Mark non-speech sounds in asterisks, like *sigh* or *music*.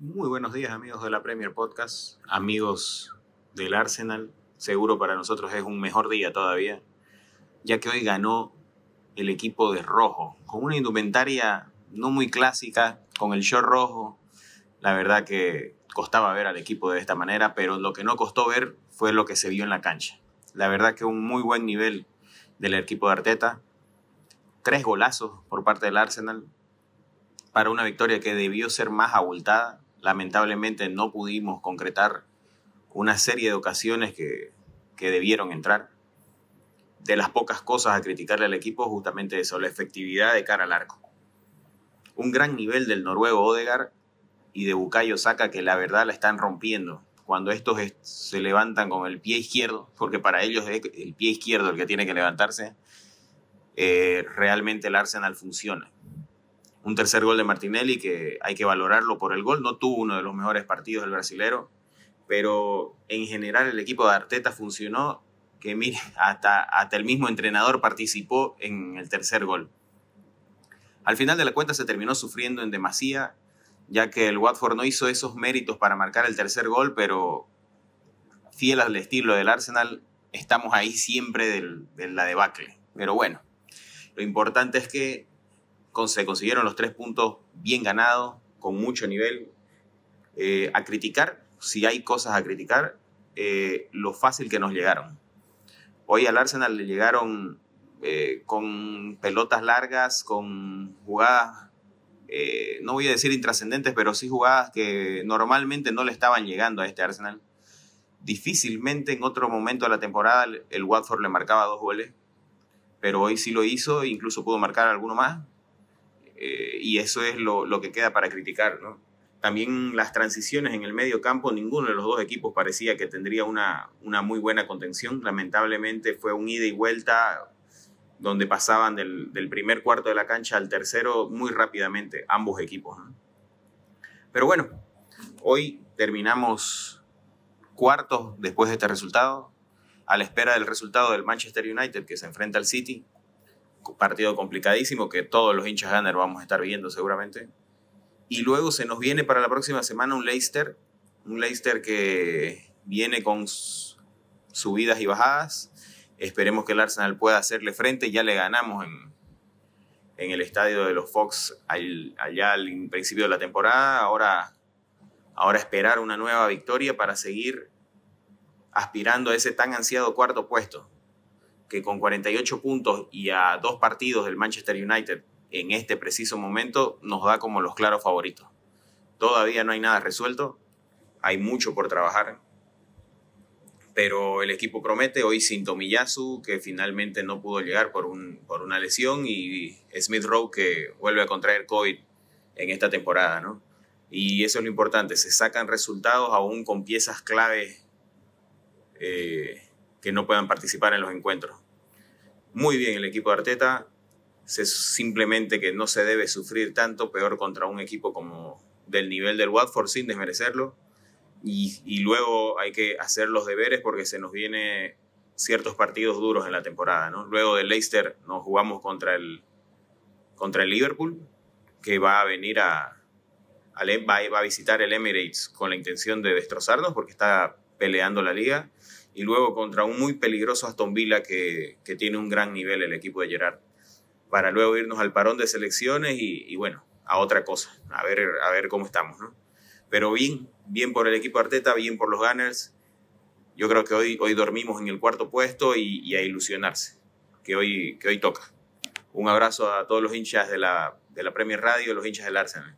Muy buenos días amigos de la Premier Podcast, amigos del Arsenal. Seguro para nosotros es un mejor día todavía, ya que hoy ganó el equipo de rojo, con una indumentaria no muy clásica, con el short rojo. La verdad que costaba ver al equipo de esta manera, pero lo que no costó ver fue lo que se vio en la cancha. La verdad que un muy buen nivel del equipo de Arteta. Tres golazos por parte del Arsenal para una victoria que debió ser más abultada. Lamentablemente no pudimos concretar una serie de ocasiones que, que debieron entrar. De las pocas cosas a criticarle al equipo, justamente eso, la efectividad de cara al arco. Un gran nivel del noruego Odegar y de Bukayo Saka que la verdad la están rompiendo. Cuando estos se levantan con el pie izquierdo, porque para ellos es el pie izquierdo el que tiene que levantarse, eh, realmente el Arsenal funciona. Un tercer gol de Martinelli que hay que valorarlo por el gol. No tuvo uno de los mejores partidos del brasilero, pero en general el equipo de Arteta funcionó que mire, *laughs* hasta, hasta el mismo entrenador participó en el tercer gol. Al final de la cuenta se terminó sufriendo en demasía ya que el Watford no hizo esos méritos para marcar el tercer gol, pero fiel al estilo del Arsenal, estamos ahí siempre de la debacle. Pero bueno, lo importante es que se consiguieron los tres puntos bien ganados, con mucho nivel. Eh, a criticar, si hay cosas a criticar, eh, lo fácil que nos llegaron. Hoy al Arsenal le llegaron eh, con pelotas largas, con jugadas no voy a decir intrascendentes, pero sí jugadas que normalmente no le estaban llegando a este Arsenal. Difícilmente en otro momento de la temporada el Watford le marcaba dos goles, pero hoy sí lo hizo, incluso pudo marcar alguno más. Eh, y eso es lo, que queda para criticar. También las transiciones en el medio campo, ninguno de los dos equipos parecía que tendría una, una muy buena contención. Lamentablemente fue un ida y vuelta donde pasaban del, primer cuarto de la cancha al tercero muy rápidamente, ambos equipos. Pero bueno, hoy terminamos cuartos después de este resultado, a la espera del resultado del Manchester United que se enfrenta al City, partido complicadísimo que todos los hinchas Gunner vamos a estar viendo seguramente. Y luego se nos viene para la próxima semana un Leicester, un Leicester que viene con subidas y bajadas, Esperemos que el Arsenal pueda hacerle frente. Ya le ganamos en, en el estadio de los Fox allá al principio de la temporada. Ahora, ahora esperar una nueva victoria para seguir aspirando a ese tan ansiado cuarto puesto, que con 48 puntos y a dos partidos del Manchester United en este preciso momento nos da como los claros favoritos. Todavía no hay nada resuelto, hay mucho por trabajar pero el equipo promete. Hoy sin Tomiyasu, que finalmente no pudo llegar por, un, por una lesión, y Smith Rowe, que vuelve a contraer COVID en esta temporada, ¿no? Y eso es lo importante, se sacan resultados aún con piezas clave eh, que no puedan participar en los encuentros. Muy bien el equipo de Arteta, simplemente que no se debe sufrir tanto, peor contra un equipo como del nivel del Watford, sin desmerecerlo y, luego hay que hacer los deberes porque se nos viene ciertos partidos duros en la temporada. Luego del Leicester nos jugamos contra el, contra el Liverpool, que va a venir a, va, va a visitar el Emirates con la intención de destrozarnos porque está peleando la liga. Y luego contra un muy peligroso Aston Villa que, que tiene un gran nivel el equipo de Gerard. Para luego irnos al parón de selecciones y, y bueno, a otra cosa, a ver, a ver cómo estamos. ¿no? Pero bien, bien por el equipo Arteta, bien por los Gunners. Yo creo que hoy, hoy dormimos en el cuarto puesto y, a ilusionarse, que hoy, que hoy toca. Un abrazo a todos los hinchas de la, de la Premier Radio, los hinchas del Arsenal.